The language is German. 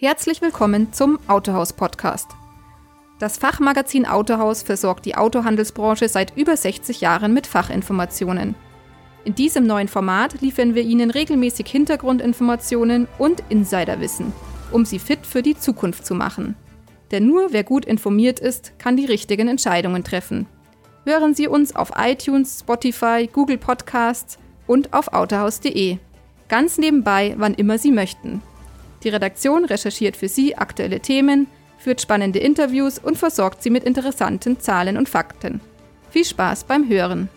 Herzlich willkommen zum Autohaus Podcast. Das Fachmagazin Autohaus versorgt die Autohandelsbranche seit über 60 Jahren mit Fachinformationen. In diesem neuen Format liefern wir Ihnen regelmäßig Hintergrundinformationen und Insiderwissen, um Sie fit für die Zukunft zu machen. Denn nur wer gut informiert ist, kann die richtigen Entscheidungen treffen. Hören Sie uns auf iTunes, Spotify, Google Podcasts und auf autohaus.de. Ganz nebenbei, wann immer Sie möchten. Die Redaktion recherchiert für Sie aktuelle Themen, führt spannende Interviews und versorgt Sie mit interessanten Zahlen und Fakten. Viel Spaß beim Hören!